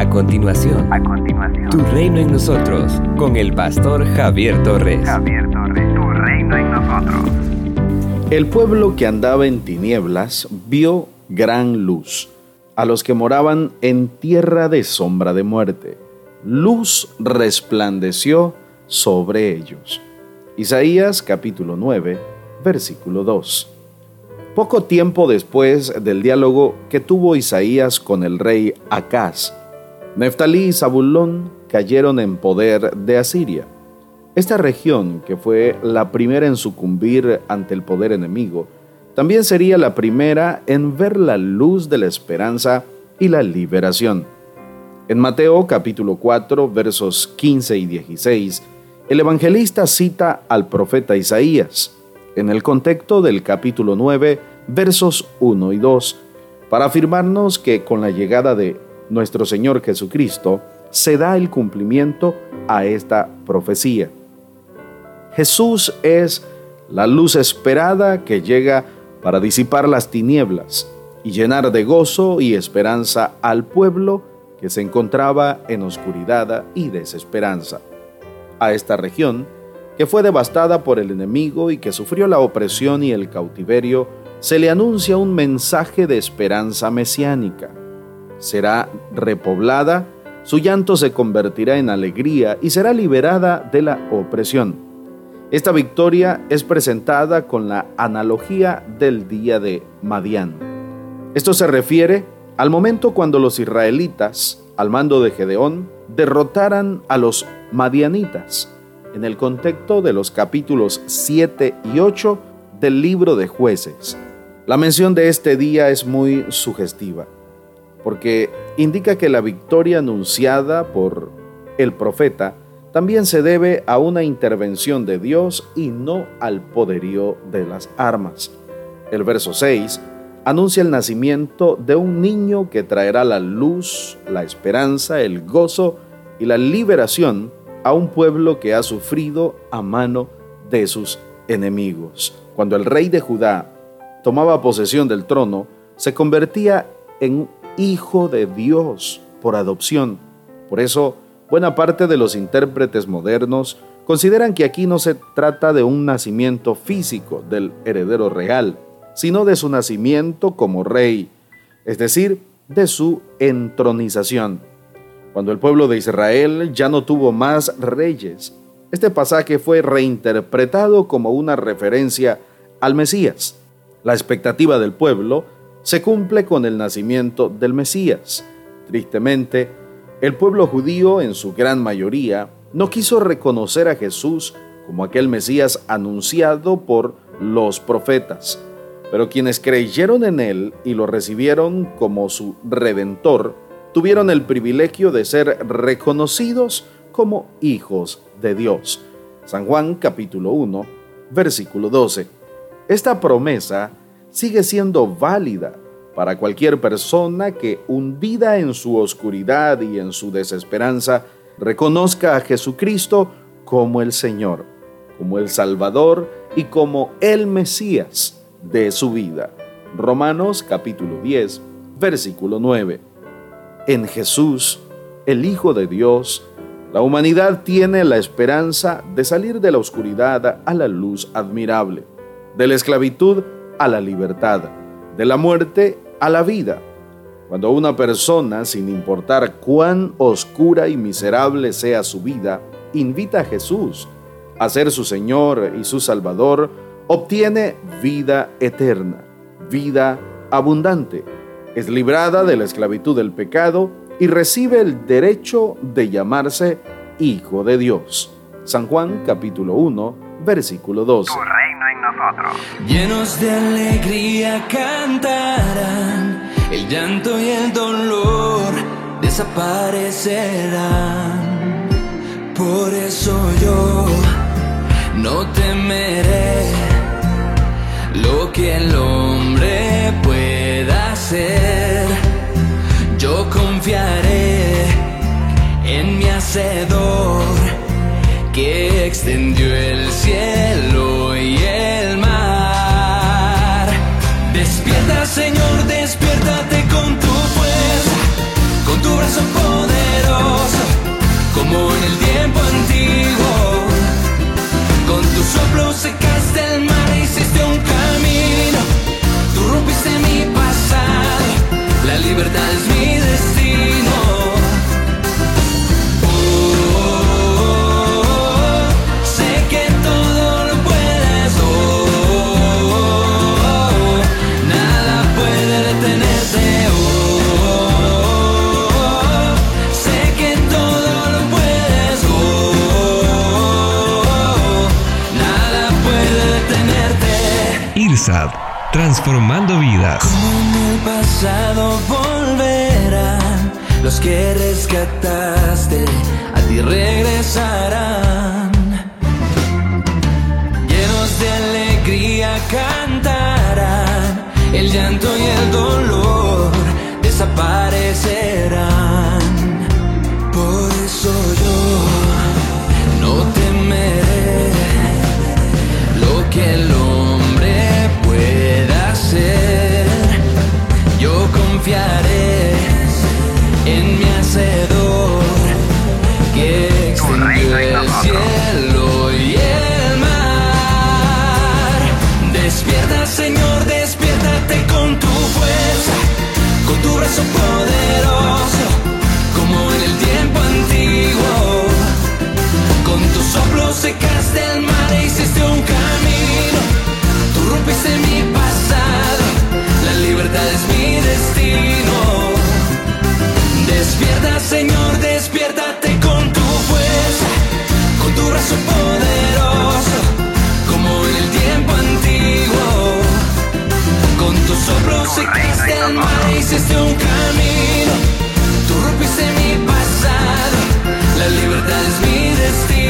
A continuación, A continuación, Tu Reino en Nosotros, con el pastor Javier Torres. Javier Torres, tu reino en nosotros. El pueblo que andaba en tinieblas vio gran luz. A los que moraban en tierra de sombra de muerte, luz resplandeció sobre ellos. Isaías capítulo 9, versículo 2. Poco tiempo después del diálogo que tuvo Isaías con el rey Acaz, Neftalí y Zabulón cayeron en poder de Asiria. Esta región, que fue la primera en sucumbir ante el poder enemigo, también sería la primera en ver la luz de la esperanza y la liberación. En Mateo capítulo 4 versos 15 y 16, el evangelista cita al profeta Isaías en el contexto del capítulo 9 versos 1 y 2 para afirmarnos que con la llegada de nuestro Señor Jesucristo se da el cumplimiento a esta profecía. Jesús es la luz esperada que llega para disipar las tinieblas y llenar de gozo y esperanza al pueblo que se encontraba en oscuridad y desesperanza. A esta región, que fue devastada por el enemigo y que sufrió la opresión y el cautiverio, se le anuncia un mensaje de esperanza mesiánica. Será repoblada, su llanto se convertirá en alegría y será liberada de la opresión. Esta victoria es presentada con la analogía del día de Madián. Esto se refiere al momento cuando los israelitas, al mando de Gedeón, derrotaran a los madianitas, en el contexto de los capítulos 7 y 8 del libro de jueces. La mención de este día es muy sugestiva, porque indica que la victoria anunciada por el profeta también se debe a una intervención de Dios y no al poderío de las armas. El verso 6 anuncia el nacimiento de un niño que traerá la luz, la esperanza, el gozo y la liberación a un pueblo que ha sufrido a mano de sus enemigos. Cuando el rey de Judá tomaba posesión del trono, se convertía en hijo de Dios por adopción. Por eso, Buena parte de los intérpretes modernos consideran que aquí no se trata de un nacimiento físico del heredero real, sino de su nacimiento como rey, es decir, de su entronización. Cuando el pueblo de Israel ya no tuvo más reyes, este pasaje fue reinterpretado como una referencia al Mesías. La expectativa del pueblo se cumple con el nacimiento del Mesías. Tristemente, el pueblo judío, en su gran mayoría, no quiso reconocer a Jesús como aquel Mesías anunciado por los profetas, pero quienes creyeron en él y lo recibieron como su redentor, tuvieron el privilegio de ser reconocidos como hijos de Dios. San Juan capítulo 1, versículo 12. Esta promesa sigue siendo válida para cualquier persona que, hundida en su oscuridad y en su desesperanza, reconozca a Jesucristo como el Señor, como el Salvador y como el Mesías de su vida. Romanos capítulo 10, versículo 9. En Jesús, el Hijo de Dios, la humanidad tiene la esperanza de salir de la oscuridad a la luz admirable, de la esclavitud a la libertad de la muerte a la vida. Cuando una persona, sin importar cuán oscura y miserable sea su vida, invita a Jesús a ser su Señor y su Salvador, obtiene vida eterna, vida abundante, es librada de la esclavitud del pecado y recibe el derecho de llamarse Hijo de Dios. San Juan capítulo 1, versículo 12 Llenos de alegría cantarán, el llanto y el dolor desaparecerán. Por eso yo no temeré transformando vidas. Como en el pasado volverán los que rescataste, a ti regresarán. Llenos de alegría cantarán, el llanto y el dolor confiaré en mi hacedor que extendió el cielo y el mar. Despierta, Señor, despiértate con tu fuerza, con tu brazo poderoso, secaste el mar e hiciste un camino. Tú rompiste mi pasado, la libertad es mi destino.